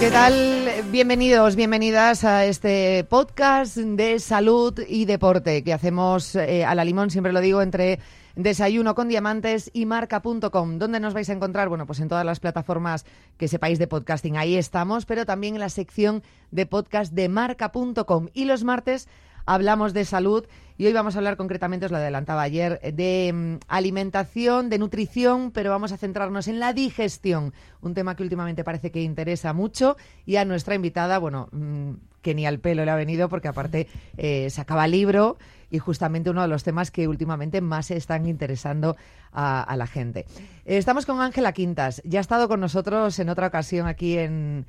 ¿Qué tal? Bienvenidos, bienvenidas a este podcast de salud y deporte que hacemos eh, a la limón, siempre lo digo, entre Desayuno con Diamantes y marca.com. ¿Dónde nos vais a encontrar? Bueno, pues en todas las plataformas que sepáis de podcasting, ahí estamos, pero también en la sección de podcast de marca.com. Y los martes hablamos de salud y hoy vamos a hablar concretamente, os lo adelantaba ayer, de mm, alimentación, de nutrición, pero vamos a centrarnos en la digestión, un tema que últimamente parece que interesa mucho y a nuestra invitada, bueno, mm, que ni al pelo le ha venido porque aparte eh, sacaba libro y justamente uno de los temas que últimamente más se están interesando a, la gente. estamos con Ángela Quintas, ya ha estado con nosotros en otra ocasión aquí en,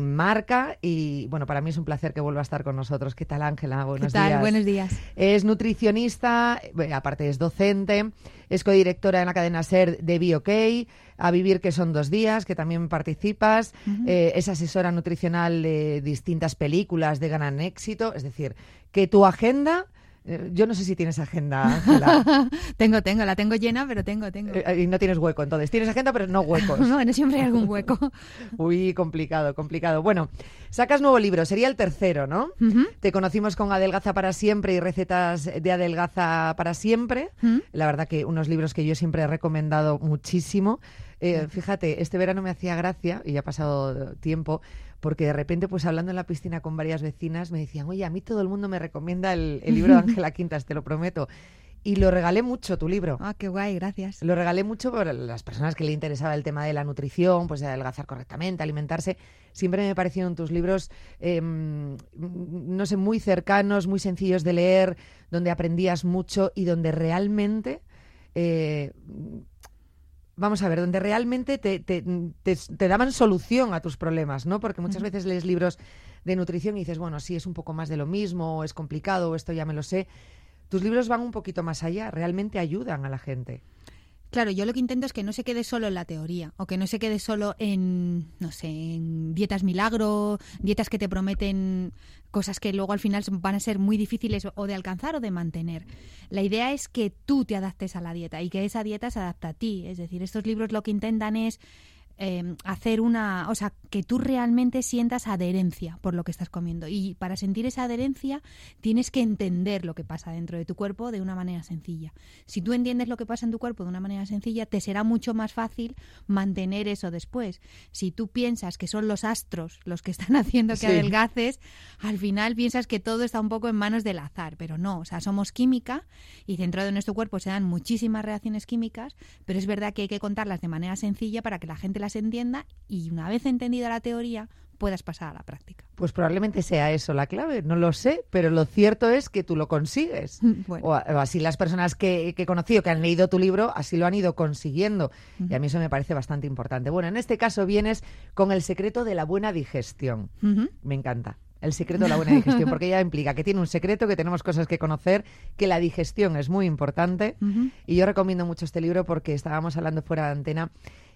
Marca y bueno, para mí es un placer que vuelva a estar con nosotros. ¿Qué tal Ángela? Buenos ¿Qué tal? días. Buenos días. Es nutricionista, aparte es docente, es codirectora en la cadena SER de BioK, a Vivir que son dos días, que también participas, eh, es asesora nutricional de distintas películas de gran éxito, es decir, que tu agenda eh, yo no sé si tienes agenda, Ángela. tengo, tengo, la tengo llena, pero tengo, tengo. Eh, y no tienes hueco, entonces. Tienes agenda, pero no huecos. no, no siempre hay algún hueco. Uy, complicado, complicado. Bueno, sacas nuevo libro, sería el tercero, ¿no? Te conocimos con Adelgaza para siempre y recetas de Adelgaza para siempre. La verdad que unos libros que yo siempre he recomendado muchísimo. Eh, fíjate, este verano me hacía gracia, y ya ha pasado tiempo, porque de repente, pues hablando en la piscina con varias vecinas, me decían, oye, a mí todo el mundo me recomienda el, libro de Ángela Quintas, te lo prometo. Y lo regalé mucho, tu libro. Ah, qué guay, gracias. Lo regalé mucho para las personas que le interesaba el tema de la nutrición, pues de adelgazar correctamente, alimentarse. Siempre me parecieron tus libros, em, no sé, muy cercanos, muy sencillos de leer, donde aprendías mucho y donde realmente eh, vamos a ver, donde realmente te, te, daban solución a tus problemas, ¿no? Porque muchas veces lees libros de nutrición y dices, bueno, sí, es un poco más de lo mismo, o es complicado, o esto ya me lo sé. Tus libros van un poquito más allá, realmente ayudan a la gente. Claro, yo lo que intento es que no se quede solo en la teoría o que no se quede solo en, no sé, en dietas milagro, dietas que te prometen cosas que luego al final van a ser muy difíciles o de alcanzar o de mantener. La idea es que tú te adaptes a la dieta y que esa dieta se adapte a ti. Es decir, estos libros lo que intentan es Em, hacer una, o sea, que tú realmente sientas adherencia por lo que estás comiendo. Y para sentir esa adherencia tienes que entender lo que pasa dentro de tu cuerpo de una manera sencilla. Si tú entiendes lo que pasa en tu cuerpo de una manera sencilla, te será mucho más fácil mantener eso después. Si tú piensas que son los astros los que están haciendo que adelgaces, al final piensas que todo está un poco en manos del azar, pero no, o sea, somos química y dentro de nuestro cuerpo se dan muchísimas reacciones químicas, pero es verdad que hay que contarlas de manera sencilla para que la gente las se entienda y una vez entendida la teoría puedas pasar a la práctica. Pues probablemente sea eso la clave, no lo sé, pero lo cierto es que tú lo consigues. O, así las personas que, he conocido, que han leído tu libro, así lo han ido consiguiendo. Y a mí eso me parece bastante importante. Bueno, en este caso vienes con el secreto de la buena digestión. Me encanta. El secreto de la buena digestión, porque ya implica que tiene un secreto, que tenemos cosas que conocer, que la digestión es muy importante. Y yo recomiendo mucho este libro porque estábamos hablando fuera de antena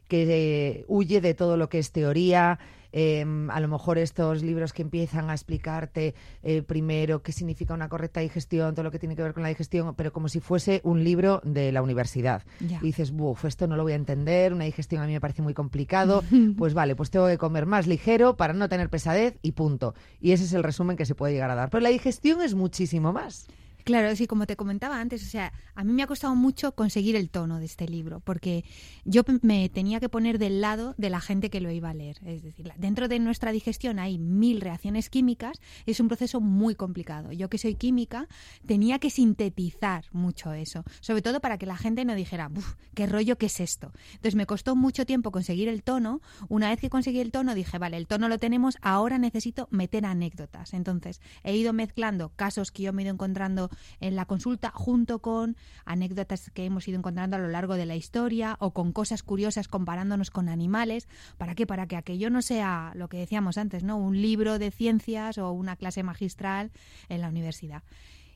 que eh, huye de todo lo que es teoría. Em, a lo mejor estos libros que empiezan a explicarte eh, primero qué significa una correcta digestión, todo lo que tiene que ver con la digestión, pero como si fuese un libro de la universidad. Y dices, buf, esto no lo voy a entender, una digestión a mí me parece muy complicado, pues vale, pues tengo que comer más ligero para no tener pesadez y punto. Y ese es el resumen que se puede llegar a dar. Pero la digestión es muchísimo más. Claro, sí, como te comentaba antes, o sea, a mí me ha costado mucho conseguir el tono de este libro, porque yo me tenía que poner del lado de la gente que lo iba a leer. Es decir, dentro de nuestra digestión hay mil reacciones químicas, es un proceso muy complicado. Yo que soy química, tenía que sintetizar mucho eso, sobre todo para que la gente no dijera, qué rollo, qué es esto. Entonces me costó mucho tiempo conseguir el tono. Una vez que conseguí el tono, dije, vale, el tono lo tenemos, ahora necesito meter anécdotas. Entonces he ido mezclando casos que yo me he ido encontrando en la consulta junto con anécdotas que hemos ido encontrando a lo largo de la historia o con cosas curiosas comparándonos con animales. ¿Para qué? Para que aquello no sea lo que decíamos antes, ¿no? Un libro de ciencias o una clase magistral en la universidad.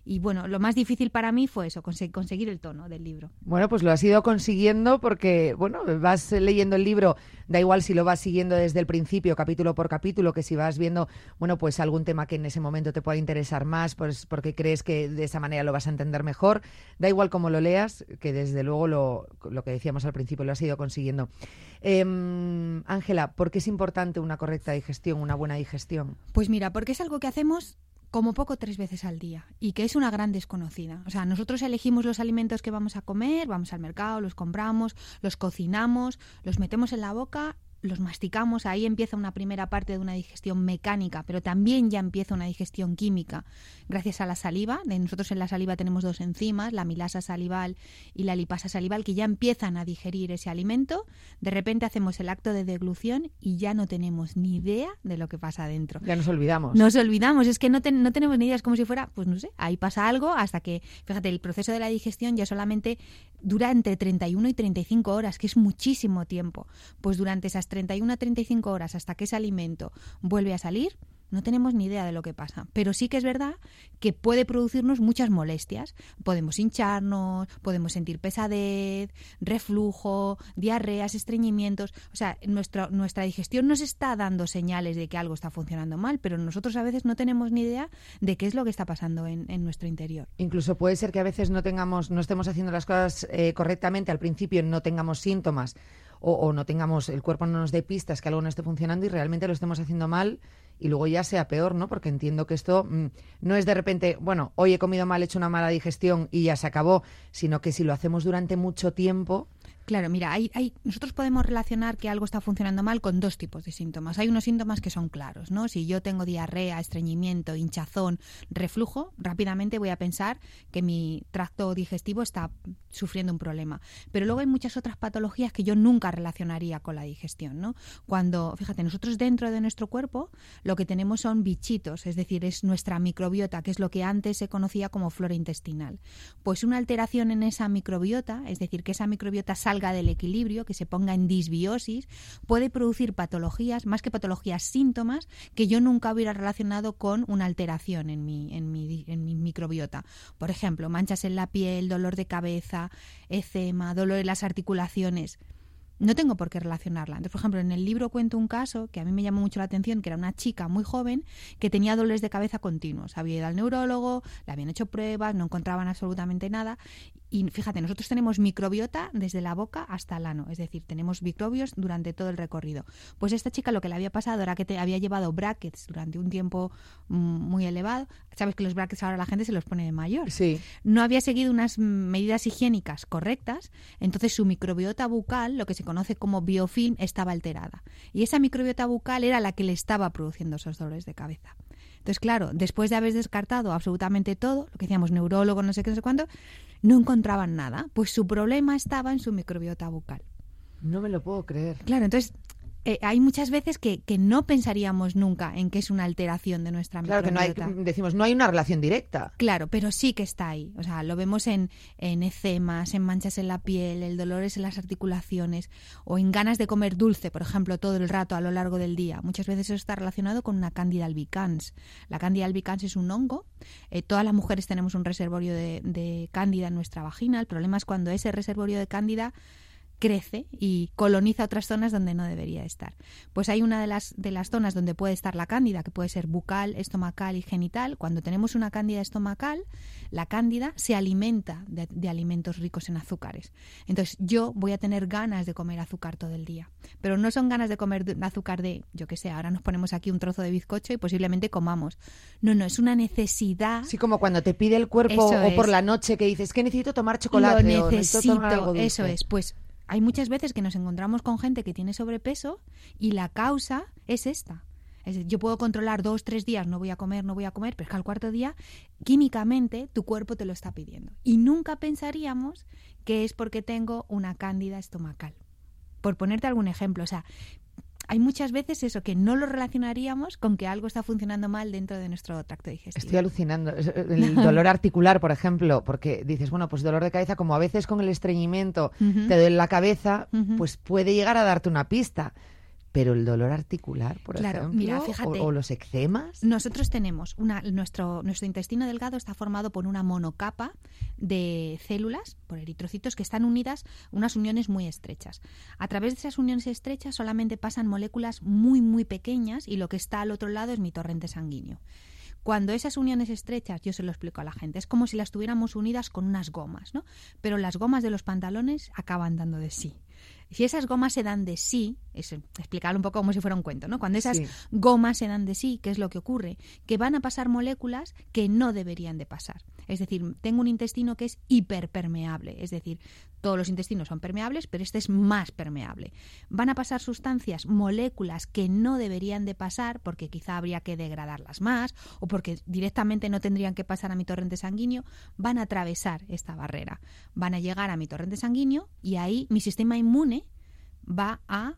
Y bueno, lo más difícil para mí fue eso, conseguir el tono del libro. Bueno, pues lo has ido consiguiendo porque, bueno, vas leyendo el libro, da igual si lo vas siguiendo desde el principio, capítulo por capítulo, que si vas viendo, bueno, pues algún tema que en ese momento te pueda interesar más, pues porque crees que de esa manera lo vas a entender mejor, da igual cómo lo leas, que desde luego lo, lo que decíamos al principio lo has ido consiguiendo. Em, Ángela, ¿por qué es importante una correcta digestión, una buena digestión? Pues mira, porque es algo que hacemos como poco tres veces al día y que es una gran desconocida. O sea, nosotros elegimos los alimentos que vamos a comer, vamos al mercado, los compramos, los cocinamos, los metemos en la boca los masticamos, ahí empieza una primera parte de una digestión mecánica, pero también ya empieza una digestión química gracias a la saliva. De nosotros en la saliva tenemos dos enzimas, la milasa salival y la lipasa salival, que ya empiezan a digerir ese alimento. De repente hacemos el acto de deglución y ya no tenemos ni idea de lo que pasa adentro. Ya nos olvidamos. Nos olvidamos, es que no, no tenemos ni idea, es como si fuera, pues no sé, ahí pasa algo hasta que, fíjate, el proceso de la digestión ya solamente dura entre 31 y 35 horas, que es muchísimo tiempo. Pues durante esas 31 a 35 horas hasta que ese alimento vuelve a salir, no tenemos ni idea de lo que pasa, pero sí que es verdad que puede producirnos muchas molestias. Podemos hincharnos, podemos sentir pesadez, reflujo, diarreas, estreñimientos. O sea, nuestra, digestión nos está dando señales de que algo está funcionando mal, pero nosotros a veces no tenemos ni idea de qué es lo que está pasando en, nuestro interior. Incluso puede ser que a veces no tengamos, no estemos haciendo las cosas eh, correctamente, al principio no tengamos síntomas o, o no tengamos, el cuerpo no nos dé pistas que algo no esté funcionando y realmente lo estemos haciendo mal y luego ya sea peor, ¿no? Porque entiendo que esto mm, no es de repente, bueno, hoy he comido mal, he hecho una mala digestión y ya se acabó, sino que si lo hacemos durante mucho tiempo, Claro, mira, hay, hay, nosotros podemos relacionar que algo está funcionando mal con dos tipos de síntomas. Hay unos síntomas que son claros, ¿no? Si yo tengo diarrea, estreñimiento, hinchazón, reflujo, rápidamente voy a pensar que mi tracto digestivo está sufriendo un problema. Pero luego hay muchas otras patologías que yo nunca relacionaría con la digestión, ¿no? Cuando, fíjate, nosotros dentro de nuestro cuerpo lo que tenemos son bichitos, es decir, es nuestra microbiota, que es lo que antes se conocía como flora intestinal. Pues una alteración en esa microbiota, es decir, que esa microbiota salga del equilibrio, que se ponga en disbiosis, puede producir patologías, más que patologías, síntomas que yo nunca hubiera relacionado con una alteración en mi, en mi, en mi microbiota. Por ejemplo, manchas en la piel, dolor de cabeza, eczema, dolor en las articulaciones no tengo por qué relacionarla. Entonces, por ejemplo, en el libro cuento un caso que a mí me llamó mucho la atención, que era una chica muy joven que tenía dolores de cabeza continuos. Había ido al neurólogo, le habían hecho pruebas, no encontraban absolutamente nada. Y fíjate, nosotros tenemos microbiota desde la boca hasta el ano, es decir, tenemos microbios durante todo el recorrido. Pues esta chica lo que le había pasado era que te había llevado brackets durante un tiempo mm, muy elevado. Sabes que los brackets ahora la gente se los pone de mayor. Sí. No había seguido unas medidas higiénicas correctas, entonces su microbiota bucal, lo que se conoce como biofilm estaba alterada. Y esa microbiota bucal era la que le estaba produciendo esos dolores de cabeza. Entonces, claro, después de haber descartado absolutamente todo, lo que decíamos neurólogo, no sé qué, no sé cuánto, no encontraban nada. Pues su problema estaba en su microbiota bucal. No me lo puedo creer. Claro, entonces eh, hay muchas veces que, que, no pensaríamos nunca en que es una alteración de nuestra claro que no hay decimos no hay una relación directa. Claro pero sí que está ahí. O sea lo vemos en, en ecemas en manchas en la piel el dolores en las articulaciones o en ganas de comer dulce por ejemplo todo el rato a lo largo del día. Muchas veces eso está relacionado con una cándida albicans. La cándida albicans es un hongo. Eh, todas las mujeres tenemos un reservorio de, de cándida en nuestra vagina. El problema es cuando ese reservorio de cándida crece y coloniza otras zonas donde no debería estar. Pues hay una de las, de las zonas donde puede estar la cándida, que puede ser bucal, estomacal y genital. Cuando tenemos una cándida estomacal, la cándida se alimenta de, alimentos ricos en azúcares. Entonces yo voy a tener ganas de comer azúcar todo el día. Pero no son ganas de comer azúcar de, yo qué sé, ahora nos ponemos aquí un trozo de bizcocho y posiblemente comamos. No, no, es una necesidad. Sí, como cuando te pide el cuerpo o por la noche que dices que necesito tomar chocolate. Lo necesito, eso es. Pues hay muchas veces que nos encontramos con gente que tiene sobrepeso y la causa es esta. Es yo puedo controlar dos, tres días, no voy a comer, no voy a comer, pero es que al cuarto día, químicamente, tu cuerpo te lo está pidiendo. Y nunca pensaríamos que es porque tengo una cándida estomacal. Por ponerte algún ejemplo, o sea, hay muchas veces eso que no lo relacionaríamos con que algo está funcionando mal dentro de nuestro tracto digestivo. Estoy alucinando. El dolor articular, por ejemplo, porque dices, bueno, pues dolor de cabeza, como a veces con el estreñimiento te duele la cabeza, pues puede llegar a darte una pista. Pero el dolor articular, por Claro, ejemplo, mira, o- o, los eczemas. Nosotros tenemos una, nuestro, nuestro intestino delgado está formado por una monocapa de células, por eritrocitos, que están unidas, unas uniones muy estrechas. A través de esas uniones estrechas solamente pasan moléculas muy, muy pequeñas y lo que está al otro lado es mi torrente sanguíneo. Cuando esas uniones estrechas, yo se lo explico a la gente, es como si las tuviéramos unidas con unas gomas, ¿no? Pero las gomas de los pantalones acaban dando de sí. Si esas gomas se dan de sí, es explicarlo un poco como si fuera un cuento, ¿no? Cuando esas Sí. gomas se dan de sí, ¿qué es lo que ocurre? Que van a pasar moléculas que no deberían de pasar. Es decir, tengo un intestino que es hiperpermeable, es decir, todos los intestinos son permeables, pero este es más permeable. Van a pasar sustancias, moléculas que no deberían de pasar porque quizá habría que degradarlas más o porque directamente no tendrían que pasar a mi torrente sanguíneo, van a atravesar esta barrera, van a llegar a mi torrente sanguíneo y ahí mi sistema inmune va a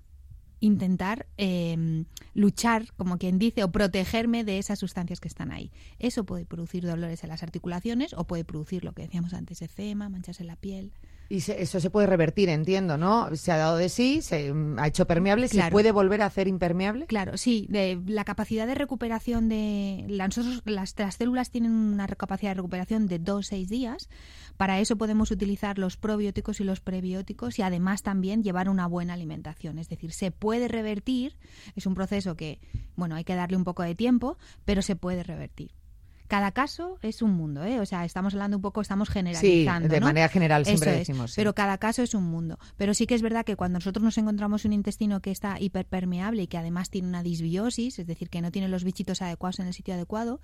intentar eh, luchar, como quien dice, o protegerme de esas sustancias que están ahí. Eso puede producir dolores en las articulaciones o puede producir lo que decíamos antes, eczema, manchas en la piel. Y se- eso se puede revertir, entiendo, ¿no? Se ha dado de sí, se mm, ha hecho permeable, ¿se puede volver a hacer impermeable? Claro, sí, de la capacidad de recuperación de las, las células tienen una capacidad de recuperación de 2-6 días. Para eso podemos utilizar los probióticos y los prebióticos y además también llevar una buena alimentación, es decir, se puede revertir, es un proceso que, bueno, hay que darle un poco de tiempo, pero se puede revertir. Cada caso es un mundo, ¿eh? O sea, estamos hablando un poco, estamos Sí, generalizando. de ¿no? manera general siempre Eso es, decimos. sí. Pero cada caso es un mundo. Pero sí que es verdad que cuando nosotros nos encontramos un intestino que está hiperpermeable y que además tiene una disbiosis, es decir, que no tiene los bichitos adecuados en el sitio adecuado,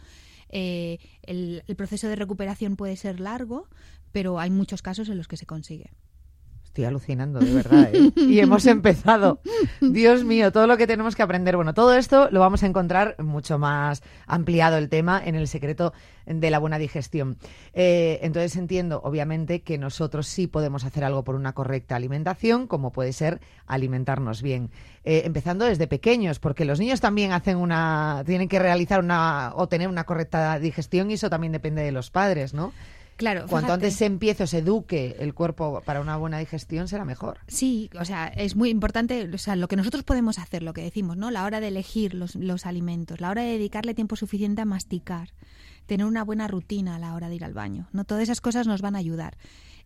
eh, el, el proceso de recuperación puede ser largo, pero hay muchos casos en los que se consigue. Estoy alucinando, de verdad. ¿eh? Y hemos empezado. Dios mío, todo lo que tenemos que aprender. Bueno, todo esto lo vamos a encontrar mucho más ampliado el tema en el secreto de la buena digestión. Eh, entonces entiendo, obviamente, que nosotros sí podemos hacer algo por una correcta alimentación, como puede ser alimentarnos bien. Eh, empezando desde pequeños, porque los niños también hacen una, tienen que realizar una o tener una correcta digestión y eso también depende de los padres, ¿no? Claro, Cuanto fíjate. antes se empiece o se eduque el cuerpo para una buena digestión, será mejor. Sí, o sea, es muy importante, o sea, lo que nosotros podemos hacer, lo que decimos, ¿no? La hora de elegir los, los alimentos, la hora de dedicarle tiempo suficiente a masticar, tener una buena rutina a la hora de ir al baño, ¿no? Todas esas cosas nos van a ayudar.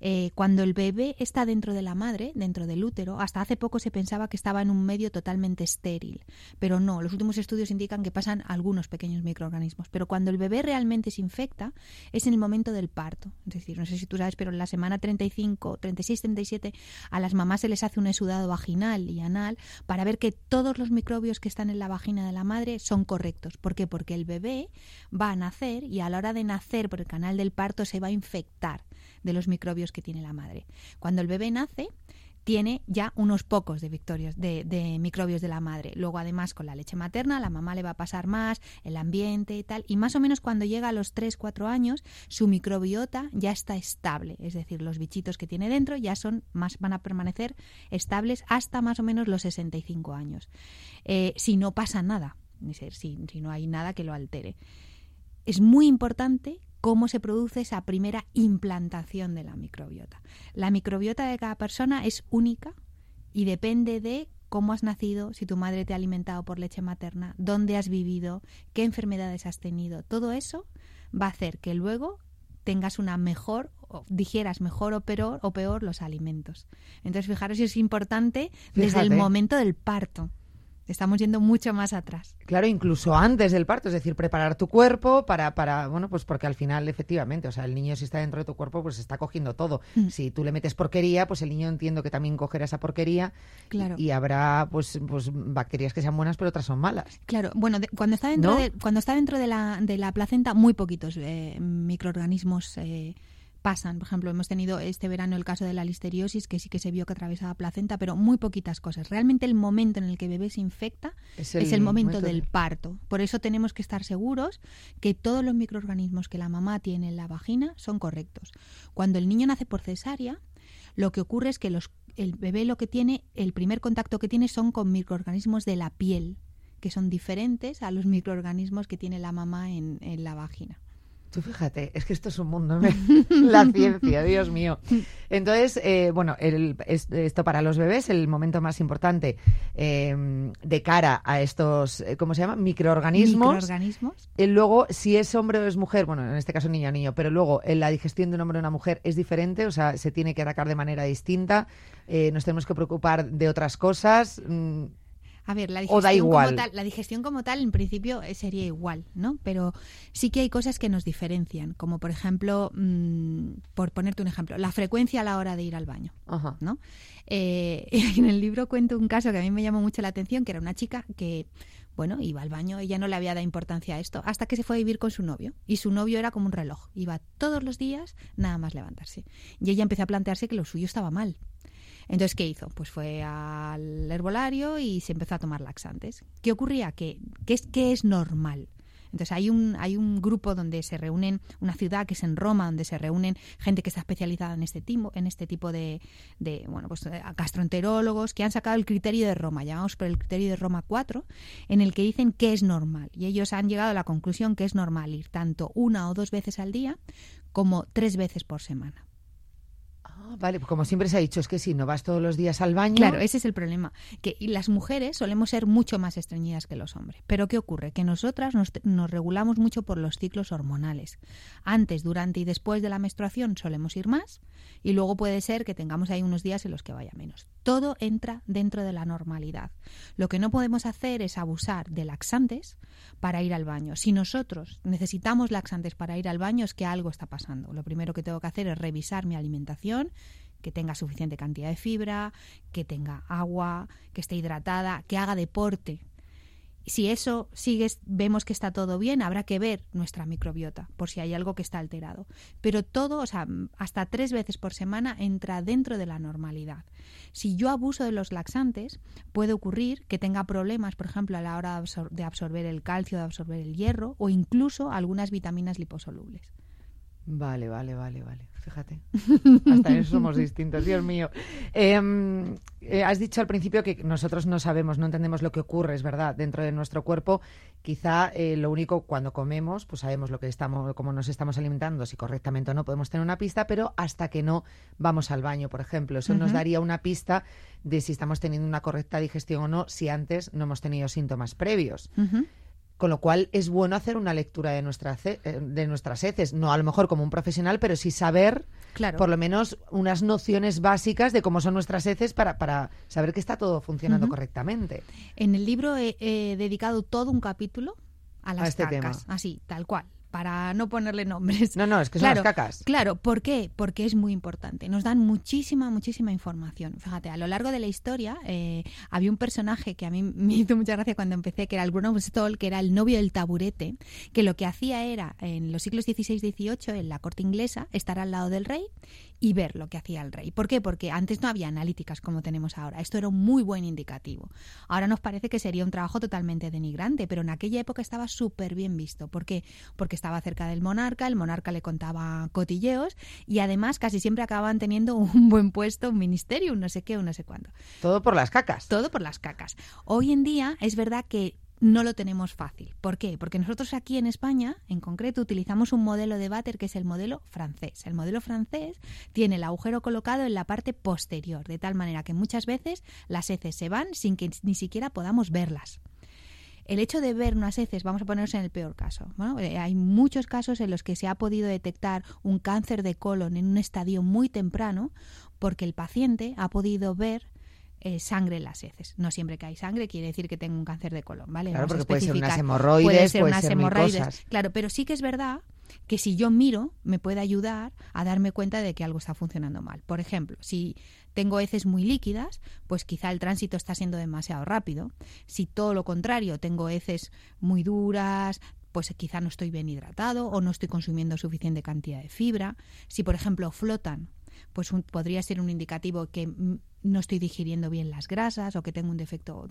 Eh, cuando el bebé está dentro de la madre, dentro del útero, hasta hace poco se pensaba que estaba en un medio totalmente estéril, pero no, los últimos estudios indican que pasan algunos pequeños microorganismos, pero cuando el bebé realmente se infecta es en el momento del parto, es decir, no sé si tú sabes, pero en la semana 35, 36, 37 a las mamás se les hace un exudado vaginal y anal para ver que todos los microbios que están en la vagina de la madre son correctos. ¿Por qué? Porque el bebé va a nacer y a la hora de nacer por el canal del parto se va a infectar de los microbios que tiene la madre. Cuando el bebé nace, tiene ya unos pocos de, victorios, de, microbios de la madre. Luego, además, con la leche materna, la mamá le va a pasar más, el ambiente y tal. Y más o menos cuando llega a los 3-4 años, su microbiota ya está estable. Es decir, los bichitos que tiene dentro ya son más, van a permanecer estables hasta más o menos los 65 años. Eh, si no pasa nada, es decir, si no hay nada que lo altere. Es muy importante cómo se produce esa primera implantación de la microbiota. La microbiota de cada persona es única y depende de cómo has nacido, si tu madre te ha alimentado por leche materna, dónde has vivido, qué enfermedades has tenido. Todo eso va a hacer que luego tengas una mejor, o digieras mejor o peor, o peor los alimentos. Entonces, fijaros si es importante desde el momento del parto. Estamos yendo mucho más atrás. Claro, incluso antes del parto, es decir, preparar tu cuerpo para, para, bueno, pues porque al final, efectivamente, o sea, el niño si está dentro de tu cuerpo, pues está cogiendo todo. Mm. Si tú le metes porquería, pues el niño entiendo que también cogerá esa porquería Claro. y, y habrá, pues, pues, bacterias que sean buenas, pero otras son malas. Claro, bueno, de- cuando está dentro ¿No? de cuando está dentro de la, de la placenta muy poquitos eh, microorganismos eh, pasan. Por ejemplo, hemos tenido este verano el caso de la listeriosis que sí que se vio que atravesaba placenta, pero muy poquitas cosas. Realmente el momento en el que el bebé se infecta Es es el momento momento del de- parto. Por eso tenemos que estar seguros que todos los microorganismos que la mamá tiene en la vagina son correctos. Cuando el niño nace por cesárea, lo que ocurre es que los, el bebé lo que tiene, el primer contacto que tiene son con microorganismos de la piel, que son diferentes a los microorganismos que tiene la mamá en, en la vagina. Tú fíjate, es que esto es un mundo, ¿eh? la ciencia, Dios mío. Entonces, eh, bueno, el, esto para los bebés, el momento más importante eh, de cara a estos, ¿cómo se llama? Microorganismos. Microorganismos. Y luego, si es hombre o es mujer, bueno, en este caso niño o niño, pero luego la digestión de un hombre o una mujer es diferente, o sea, se tiene que atacar de manera distinta, nos tenemos que preocupar de otras cosas. Mm, a ver, la digestión, Como tal, la digestión como tal, en principio, eh, sería igual, ¿no? Pero sí que hay cosas que nos diferencian, como por ejemplo, mm, por ponerte un ejemplo, la frecuencia a la hora de ir al baño, ¿no? Eh, en el libro cuento un caso que a mí me llamó mucho la atención, que era una chica que bueno, iba al baño, ella no le había dado importancia a esto, hasta que se fue a vivir con su novio. Y su novio era como un reloj, iba todos los días nada más levantarse. Y ella empezó a plantearse que lo suyo estaba mal. Entonces, ¿qué hizo? Pues fue al herbolario y se empezó a tomar laxantes. ¿Qué ocurría? ¿Qué, es, qué es normal? Entonces hay un, hay un grupo donde se reúnen, una ciudad que es en Roma, donde se reúnen gente que está especializada en este tipo, en este tipo de, de bueno, pues eh, gastroenterólogos que han sacado el criterio de Roma, llamamos por el criterio de Roma 4, en el que dicen que es normal. Y ellos han llegado a la conclusión que es normal ir tanto una o dos veces al día como tres veces por semana. Vale, como siempre se ha dicho, es que si no vas todos los días al baño. Claro, ese es el problema. Que las mujeres solemos ser mucho más estreñidas que los hombres. Pero ¿qué ocurre? Que nosotras nos, nos, regulamos mucho por los ciclos hormonales. Antes, durante y después de la menstruación solemos ir más y luego puede ser que tengamos ahí unos días en los que vaya menos. Todo entra dentro de la normalidad. Lo que no podemos hacer es abusar de laxantes para ir al baño. Si nosotros necesitamos laxantes para ir al baño es que algo está pasando. Lo primero que tengo que hacer es revisar mi alimentación que tenga suficiente cantidad de fibra, que tenga agua, que esté hidratada, que haga deporte, si eso sigue, vemos que está todo bien, habrá que ver nuestra microbiota por si hay algo que está alterado. Pero todo, o sea, hasta tres veces por semana entra dentro de la normalidad. Si yo abuso de los laxantes, puede ocurrir que tenga problemas, por ejemplo, a la hora de absorber el calcio, de absorber el hierro o incluso algunas vitaminas liposolubles. Vale, vale, vale, vale. Fíjate. Hasta eso somos distintos, Dios mío. Em, eh, has dicho al principio que nosotros no sabemos, no entendemos lo que ocurre, es verdad, dentro de nuestro cuerpo. Quizá eh, lo único cuando comemos, pues sabemos lo que estamos, cómo nos estamos alimentando, si correctamente o no podemos tener una pista, pero hasta que no vamos al baño, por ejemplo, eso nos daría una pista de si estamos teniendo una correcta digestión o no, si antes no hemos tenido síntomas previos. Con lo cual es bueno hacer una lectura de, nuestra, eh, de nuestras heces, no a lo mejor como un profesional, pero sí saber por lo menos unas nociones básicas de cómo son nuestras heces para, para saber que está todo funcionando correctamente. En el libro he, dedicado todo un capítulo a las este cacas, así, tal cual para no ponerle nombres. No, no, es que son las cacas. Claro, ¿por qué? Porque es muy importante. Nos dan muchísima, muchísima información. Fíjate, a lo largo de la historia eh, había un personaje que a mí me hizo mucha gracia cuando empecé, que era el Bruno Stoll, que era el novio del taburete, que lo que hacía era, en los siglos XVI y XVIII, en la corte inglesa, estar al lado del rey y ver lo que hacía el rey. ¿Por qué? Porque antes no había analíticas como tenemos ahora. Esto era un muy buen indicativo. Ahora nos parece que sería un trabajo totalmente denigrante, pero en aquella época estaba súper bien visto. ¿Por qué? Porque estaba cerca del monarca, el monarca le contaba cotilleos y además casi siempre acababan teniendo un buen puesto, un ministerio, un no sé qué, un no sé cuánto. Todo por las cacas. Todo por las cacas. Hoy en día es verdad que no lo tenemos fácil. ¿Por qué? Porque nosotros aquí en España, en concreto, utilizamos un modelo de váter que es el modelo francés. El modelo francés tiene el agujero colocado en la parte posterior, de tal manera que muchas veces las heces se van sin que ni siquiera podamos verlas. El hecho de ver unas heces, vamos a ponernos en el peor caso. Eh, hay muchos casos en los que se ha podido detectar un cáncer de colon en un estadio muy temprano porque el paciente ha podido ver eh, sangre en las heces. No siempre que hay sangre quiere decir que tengo un cáncer de colon, ¿vale? Claro, porque puede ser unas hemorroides, puede ser unas hemorroides. Claro, pero sí que es verdad que si yo miro me puede ayudar a darme cuenta de que algo está funcionando mal. Por ejemplo, si tengo heces muy líquidas, pues quizá el tránsito está siendo demasiado rápido. Si todo lo contrario, tengo heces muy duras, pues quizá no estoy bien hidratado o no estoy consumiendo suficiente cantidad de fibra. Si, por ejemplo, flotan, pues podría ser un indicativo que no estoy digiriendo bien las grasas o que tengo un defecto,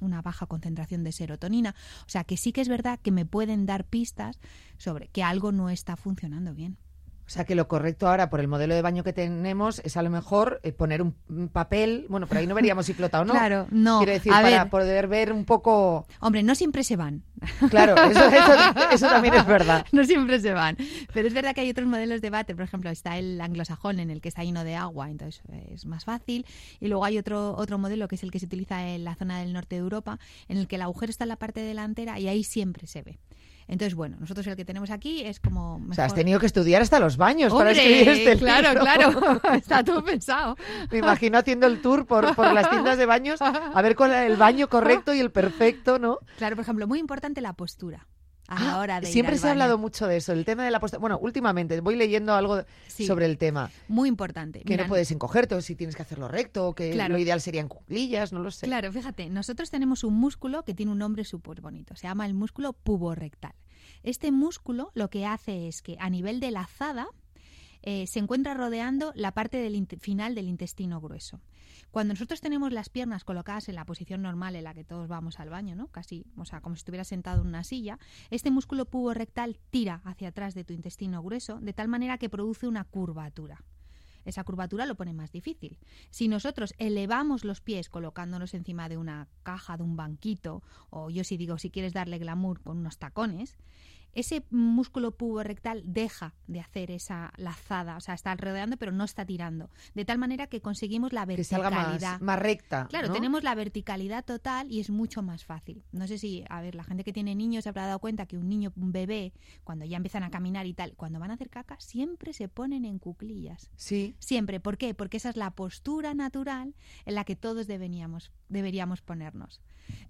una baja concentración de serotonina. O sea, que sí que es verdad que me pueden dar pistas sobre que algo no está funcionando bien. O sea que lo correcto ahora, por el modelo de baño que tenemos, es a lo mejor eh, poner un, papel. Bueno, pero ahí no veríamos si flota o no. Claro, no. Quiero decir, A para ver. poder ver un poco. Hombre, no siempre se van. Claro, eso, eso- eso también es verdad. no siempre se van. Pero es verdad que hay otros modelos de váter, por ejemplo, está el anglosajón en el que está lleno de agua, entonces eh, es más fácil. Y luego hay otro, otro modelo que es el que se utiliza en la zona del norte de Europa, en el que el agujero está en la parte delantera y ahí siempre se ve. Entonces, bueno, nosotros el que tenemos aquí es como... O sea, has tenido que estudiar hasta los baños para escribir este claro, libro. claro, está todo pensado. Me imagino haciendo el tour por, por las tiendas de baños a ver cuál el baño correcto y el perfecto, ¿no? Claro, por ejemplo, muy importante la postura a la Ah, hora de ir Siempre al se ha baño. hablado mucho de eso, el tema de la postura. Bueno, últimamente voy leyendo algo Sí. sobre el tema. Muy importante. Que Mira, no puedes encogerte, o si tienes que hacerlo recto, o que Claro. lo ideal serían cuclillas, no lo sé. Claro, fíjate, nosotros tenemos un músculo que tiene un nombre súper bonito, se llama el músculo puborectal. Este músculo lo que hace es que a nivel de la azada eh, se encuentra rodeando la parte del final del intestino grueso. Cuando nosotros tenemos las piernas colocadas en la posición normal en la que todos vamos al baño, ¿no? Casi, o sea, como si estuvieras sentado en una silla, este músculo puborectal tira hacia atrás de tu intestino grueso de tal manera que produce una curvatura. Esa curvatura lo pone más difícil. Si nosotros elevamos los pies colocándonos encima de una caja, de un banquito, o yo si digo, si quieres darle glamour con unos tacones, ese músculo puborectal deja de hacer esa lazada, o sea, está rodeando pero no está tirando, de tal manera que conseguimos la Que salga verticalidad. más, más recta. Claro, ¿no? tenemos la verticalidad total y es mucho más fácil. No sé si, a ver, la gente que tiene niños se habrá dado cuenta que un niño, un bebé, cuando ya empiezan a caminar y tal, cuando van a hacer caca, siempre se ponen en cuclillas. Sí. Siempre. ¿Por qué? Porque esa es la postura natural en la que todos deberíamos, deberíamos ponernos.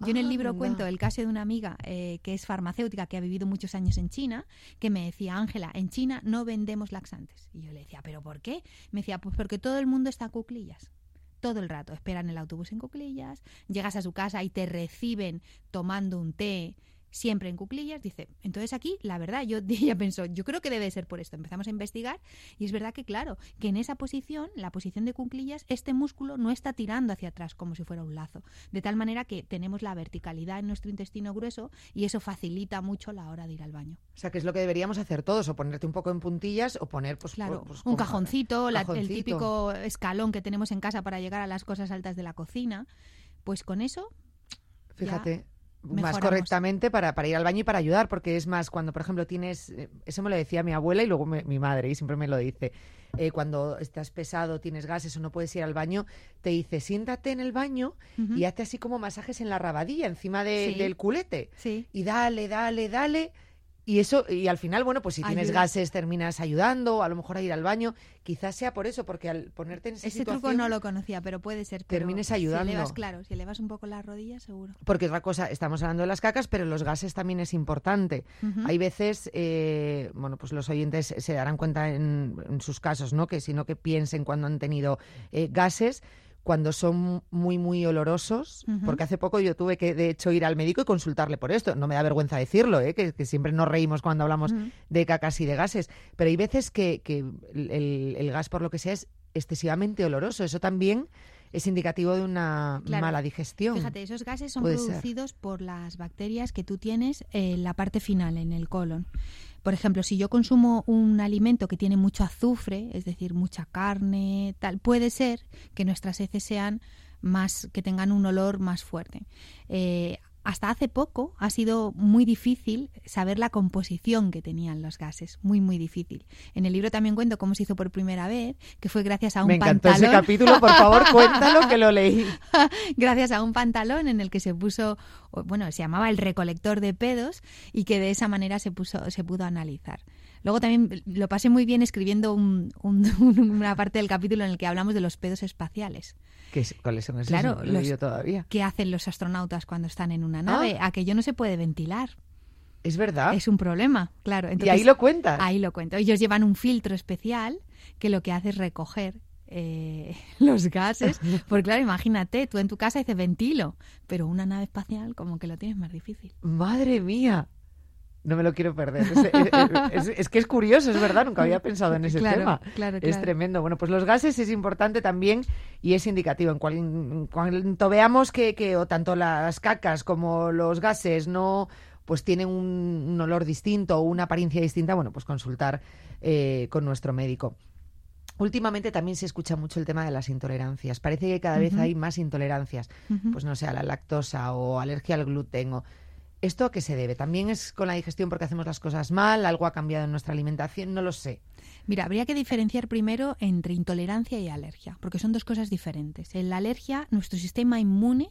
Yo en el libro Anda. cuento el caso de una amiga eh, que es farmacéutica, que ha vivido muchos años en China, que me decía, Ángela, en China no vendemos laxantes. Y yo le decía, ¿pero por qué? Me decía, pues porque todo el mundo está a cuclillas. Todo el rato. Esperan el autobús en cuclillas, llegas a su casa y te reciben tomando un té siempre en cuclillas, dice, entonces aquí, la verdad, yo ella pensó, yo creo que debe ser por esto. Empezamos a investigar y es verdad que, claro, que en esa posición, la posición de cuclillas, este músculo no está tirando hacia atrás como si fuera un lazo. De tal manera que tenemos la verticalidad en nuestro intestino grueso y eso facilita mucho la hora de ir al baño. O sea, que es lo que deberíamos hacer todos, o ponerte un poco en puntillas, o poner, pues, Claro, pues, un cajoncito, la- el cajoncito. típico escalón que tenemos en casa para llegar a las cosas altas de la cocina. Pues con eso Fíjate. Más correctamente para, para ir al baño y para ayudar, porque es más, cuando por ejemplo tienes, eh, eso me lo decía mi abuela y luego me- mi madre, y siempre me lo dice, eh, cuando estás pesado, tienes gases o no puedes ir al baño, te dice, siéntate en el baño y hazte así como masajes en la rabadilla, encima de- Sí. del culete. Sí. Y dale, dale, dale. Y eso, y al final, bueno, pues si tienes gases terminas ayudando, a lo mejor a ir al baño. Quizás sea por eso, porque al ponerte en esa Ese situación... truco no lo conocía, pero puede ser. pero termines Si ayudando. elevas, claro, si elevas un poco las rodillas, seguro. Porque otra cosa, estamos hablando de las cacas, pero los gases también es importante. Hay veces, eh, bueno, pues los oyentes se darán cuenta en, en sus casos, ¿no? Que sino que piensen cuando han tenido eh, gases, cuando son muy, muy olorosos, porque hace poco yo tuve que, de hecho, ir al médico y consultarle por esto. No me da vergüenza decirlo, ¿eh? que, que siempre nos reímos cuando hablamos de cacas y de gases, pero hay veces que, que el, el gas, por lo que sea, es excesivamente oloroso. Eso también es indicativo de una Claro. mala digestión. Fíjate, esos gases son ser. producidos por las bacterias que tú tienes en la parte final, en el colon. Por ejemplo, si yo consumo un alimento que tiene mucho azufre, es decir, mucha carne, tal, puede ser que nuestras heces sean más, que tengan un olor más fuerte. Eh, hasta hace poco ha sido muy difícil saber la composición que tenían los gases, muy muy difícil. En el libro también cuento cómo se hizo por primera vez, que fue gracias a un Me encantó pantalón. ese capítulo, por favor, cuéntalo que lo leí. gracias a un pantalón en el que se puso, bueno, se llamaba el recolector de pedos y que de esa manera se puso, se pudo analizar. Luego también lo pasé muy bien escribiendo un- un- una parte del capítulo en el que hablamos de los pedos espaciales. ¿Qué es- ¿Cuáles son esos? Claro, No los- leído todavía. ¿Qué hacen los astronautas cuando están en una nave? Aquello no se puede ventilar. Es verdad. Es un problema, claro. Ah. y ahí lo cuentas. Ahí lo cuento. Ellos llevan un filtro especial que lo que hace es recoger eh, los gases. Porque claro, imagínate, tú en tu casa dices ventilo, pero una nave espacial como que lo tienes más difícil. Madre mía. No me lo quiero perder. Es, es- es- es que es curioso, es verdad, nunca había pensado en ese Claro, tema. claro, Es tremendo. Bueno, pues los gases es importante también y es indicativo. En cual- en cuanto veamos que, que o tanto las cacas como los gases no pues tienen un, olor distinto o una apariencia distinta, bueno, pues consultar eh, con nuestro médico. Últimamente también se escucha mucho el tema de las intolerancias. Parece que cada vez hay más intolerancias, pues no sé, a la lactosa o alergia al gluten. O... ¿Esto a qué se debe? ¿También es con la digestión porque hacemos las cosas mal? ¿Algo ha cambiado en nuestra alimentación? No lo sé. Mira, habría que diferenciar primero entre intolerancia y alergia, porque son dos cosas diferentes. En la alergia, nuestro sistema inmune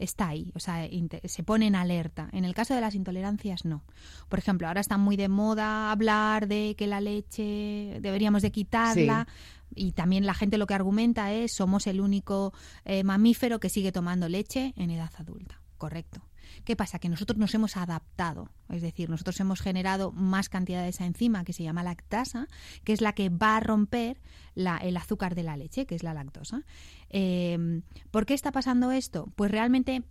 está ahí, o sea, se pone en alerta. En el caso de las intolerancias, no. Por ejemplo, ahora está muy de moda hablar de que la leche deberíamos de quitarla. Y también la gente lo que argumenta es somos el único eh, mamífero que sigue tomando leche en edad adulta. Correcto. ¿Qué pasa? Que nosotros nos hemos adaptado, es decir, nosotros hemos generado más cantidad de esa enzima que se llama lactasa, que es la que va a romper el azúcar de la leche, que es la lactosa. Eh, ¿Por qué está pasando esto? Pues realmente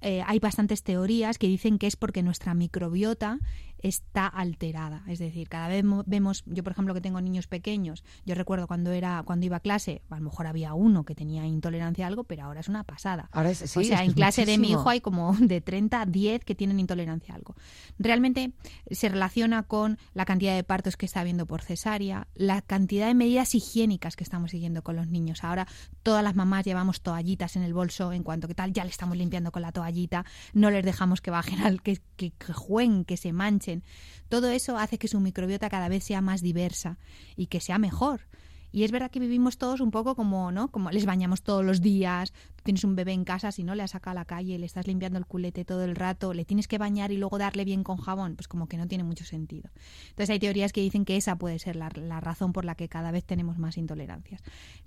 eh, hay bastantes teorías que dicen que es porque nuestra microbiota está alterada. Es decir, cada vez vemos, yo por ejemplo que tengo niños pequeños, yo recuerdo cuando era cuando iba a clase, a lo mejor había uno que tenía intolerancia a algo, pero ahora es una pasada. Ahora o sea, en clase de mi hijo hay como de 30 a 10 que tienen intolerancia a algo. Realmente se relaciona con la cantidad de partos que está habiendo por cesárea, la cantidad de medidas higiénicas que estamos siguiendo con los niños. Ahora todas las mamás llevamos toallitas en el bolso en cuanto que tal, ya le estamos limpiando con la toallita, no les dejamos que bajen al que, que, que jueguen, que se manchen. Todo eso hace que su microbiota cada vez sea más diversa y que sea mejor. Y es verdad que vivimos todos un poco como, ¿no? Como les bañamos todos los días, tienes un bebé en casa, si no le has sacado a la calle, le estás limpiando el culete todo el rato, le tienes que bañar y luego darle bien con jabón, pues como que no tiene mucho sentido. Entonces hay teorías que dicen que esa puede ser la, la razón por la que cada vez tenemos más intolerancias.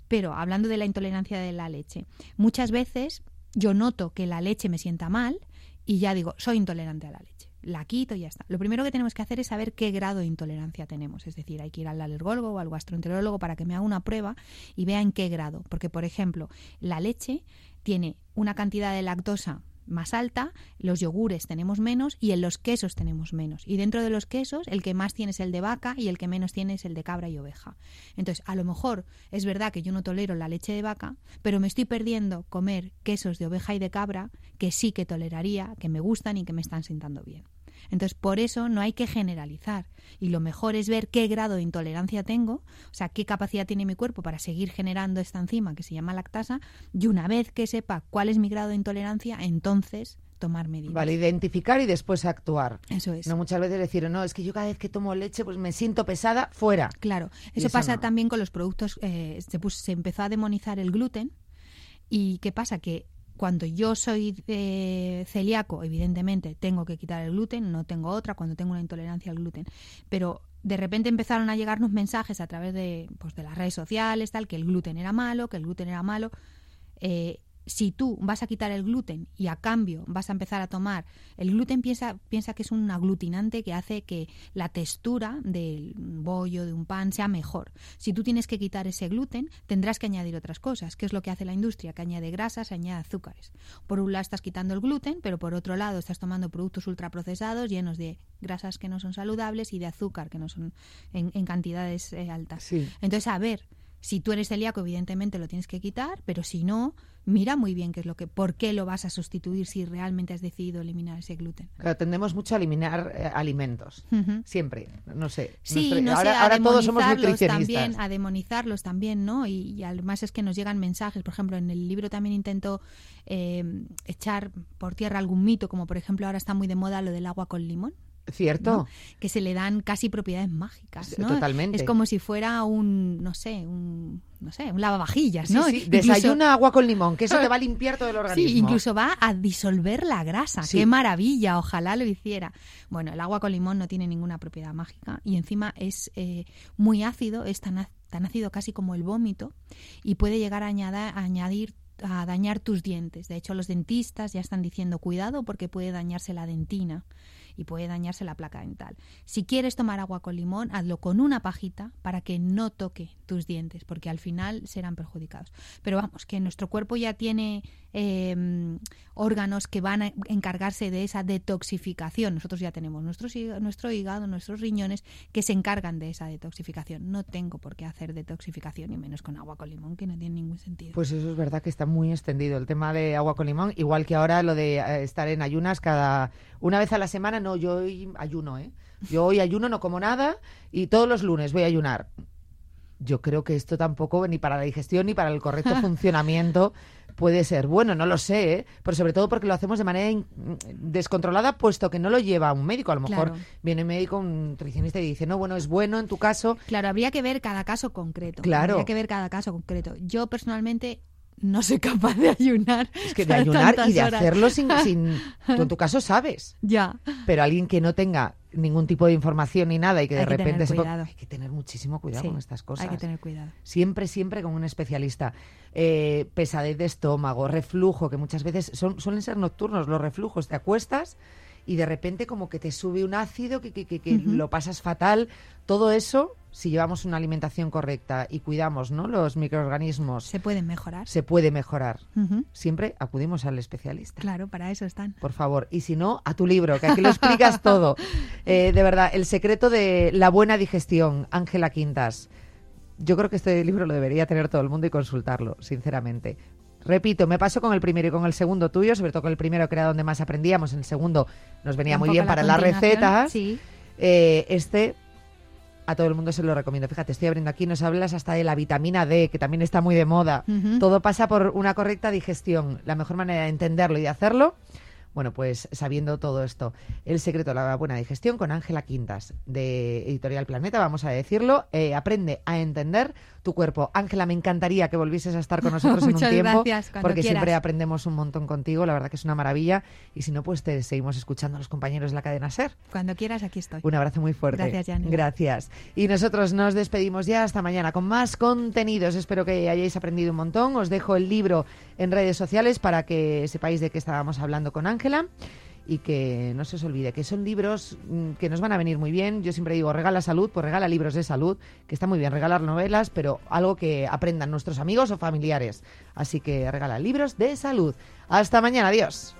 Pero hablando de la intolerancia de la leche, muchas veces yo noto que la leche me sienta mal y ya digo, soy intolerante a la leche la quito y ya está. Lo primero que tenemos que hacer es saber qué grado de intolerancia tenemos. Es decir, hay que ir al alergólogo o al gastroenterólogo para que me haga una prueba y vea en qué grado. Porque, por ejemplo, la leche tiene una cantidad de lactosa más alta, los yogures tenemos menos y en los quesos tenemos menos. Y dentro de los quesos, el que más tiene es el de vaca y el que menos tiene es el de cabra y oveja. Entonces, a lo mejor es verdad que yo no tolero la leche de vaca, pero me estoy perdiendo comer quesos de oveja y de cabra que sí que toleraría, que me gustan y que me están sentando bien. Entonces, por eso no hay que generalizar. Y lo mejor es ver qué grado de intolerancia tengo, o sea, qué capacidad tiene mi cuerpo para seguir generando esta enzima que se llama lactasa. Y una vez que sepa cuál es mi grado de intolerancia, entonces tomar medidas. Vale, identificar y después actuar. Eso es. No muchas veces decir, no, es que yo cada vez que tomo leche pues me siento pesada, fuera. Claro, eso, pasa también con los productos, eh, se, se empezó a demonizar el gluten y ¿qué pasa? Que cuando yo soy eh, celíaco, evidentemente tengo que quitar el gluten, no tengo otra cuando tengo una intolerancia al gluten. Pero de repente empezaron a llegarnos mensajes a través de, pues, de las redes sociales, tal, que el gluten era malo, que el gluten era malo. Eh, si tú vas a quitar el gluten y a cambio vas a empezar a tomar, el gluten piensa, piensa que es un aglutinante que hace que la textura del bollo, de un pan, sea mejor. Si tú tienes que quitar ese gluten, tendrás que añadir otras cosas, que es lo que hace la industria, que añade grasas, añade azúcares. Por un lado estás quitando el gluten, pero por otro lado estás tomando productos ultraprocesados llenos de grasas que no son saludables y de azúcar que no son en, cantidades eh, altas. Entonces, a ver, si tú eres celíaco, evidentemente lo tienes que quitar, pero si no, mira muy bien qué es lo que, por qué lo vas a sustituir si realmente has decidido eliminar ese gluten. Claro, tendemos mucho a eliminar eh, alimentos, siempre, no sé. Sí, ahora, todos somos también, a demonizarlos también, ¿no? Y, además es que nos llegan mensajes, por ejemplo, en el libro también intento eh, echar por tierra algún mito, como por ejemplo ahora está muy de moda lo del agua con limón. Cierto. Que se le dan casi propiedades mágicas, ¿no? Totalmente. Es como si fuera un, no sé, un, no sé, un lavavajillas, ¿no? Sí, Desayuna agua con limón, que eso te va a limpiar todo el organismo. Sí, incluso va a disolver la grasa. ¡Qué maravilla! Ojalá lo hiciera. Bueno, el agua con limón no tiene ninguna propiedad mágica y encima es eh, muy ácido, es tan, tan ácido casi como el vómito y puede llegar a añadir a dañar tus dientes. De hecho, los dentistas ya están diciendo cuidado porque puede dañarse la dentina y puede dañarse la placa dental. Si quieres tomar agua con limón, hazlo con una pajita para que no toque tus dientes, porque al final serán perjudicados. Pero vamos, que nuestro cuerpo ya tiene em, órganos que van a encargarse de esa detoxificación. Nosotros ya tenemos nuestro, nuestro hígado, nuestros riñones que se encargan de esa detoxificación. No tengo por qué hacer detoxificación, y menos con agua con limón, que no tiene ningún sentido. Pues eso es verdad que está muy extendido el tema de agua con limón, igual que ahora lo de eh, estar en ayunas cada una vez a la semana. No, yo hoy ayuno, ¿eh? Yo hoy ayuno, no como nada y todos los lunes voy a ayunar yo creo que esto tampoco ni para la digestión ni para el correcto funcionamiento puede ser bueno, no lo sé, ¿eh? pero sobre todo porque lo hacemos de manera descontrolada, puesto que no lo lleva un médico. A lo mejor viene un médico, un nutricionista y dice, no, bueno, es bueno en tu caso. Claro, habría que ver cada caso concreto. Claro. Habría que ver cada caso concreto. Yo personalmente no soy capaz de ayunar. Es que de ayunar y de hacerlo sin, sin... Tú en tu caso sabes. Ya. Pero alguien que no tenga ningún tipo de información ni nada y que de repente se hay que tener muchísimo cuidado con estas cosas. Hay que tener cuidado. Siempre, siempre con un especialista. Eh, pesadez de estómago, reflujo, que muchas veces son, suelen ser nocturnos los reflujos. Te acuestas y de repente como que te sube un ácido, que, que, que, lo pasas fatal. Todo eso, si llevamos una alimentación correcta y cuidamos ¿no? los microorganismos... Se pueden mejorar. Se puede mejorar. Siempre acudimos al especialista. Claro, para eso están. Por favor. Y si no, a tu libro, que aquí lo explicas todo. Eh, de verdad, El secreto de la buena digestión, Ángela Quintas. Yo creo que este libro lo debería tener todo el mundo y consultarlo, sinceramente. Repito, me paso con el primero y con el segundo tuyo, sobre todo con el primero que era donde más aprendíamos, en el segundo nos venía muy bien para las recetas. Eh, este a todo el mundo se lo recomiendo. Fíjate, estoy abriendo aquí, nos hablas hasta de la vitamina D, que también está muy de moda. Todo pasa por una correcta digestión. La mejor manera de entenderlo y de hacerlo bueno, pues sabiendo todo esto, el secreto de la buena digestión con Ángela Quintas, de Editorial Planeta, vamos a decirlo. Eh, aprende a entender tu cuerpo. Ángela, me encantaría que volvieses a estar con nosotros en un tiempo, porque siempre aprendemos un montón contigo, la verdad que es una maravilla. Y si no, pues te seguimos escuchando a los compañeros de la cadena SER. Cuando quieras, aquí estoy. Un abrazo muy fuerte. Gracias, Janine. Gracias. Y nosotros nos despedimos ya hasta mañana con más contenidos. Espero que hayáis aprendido un montón. Os dejo el libro en redes sociales para que sepáis de qué estábamos hablando con Ángela y que no se os olvide que son libros mm, que nos van a venir muy bien. Yo siempre digo, regala salud, pues regala libros de salud, que está muy bien regalar novelas, pero algo que aprendan nuestros amigos o familiares. Así que regala libros de salud. Hasta mañana, adiós.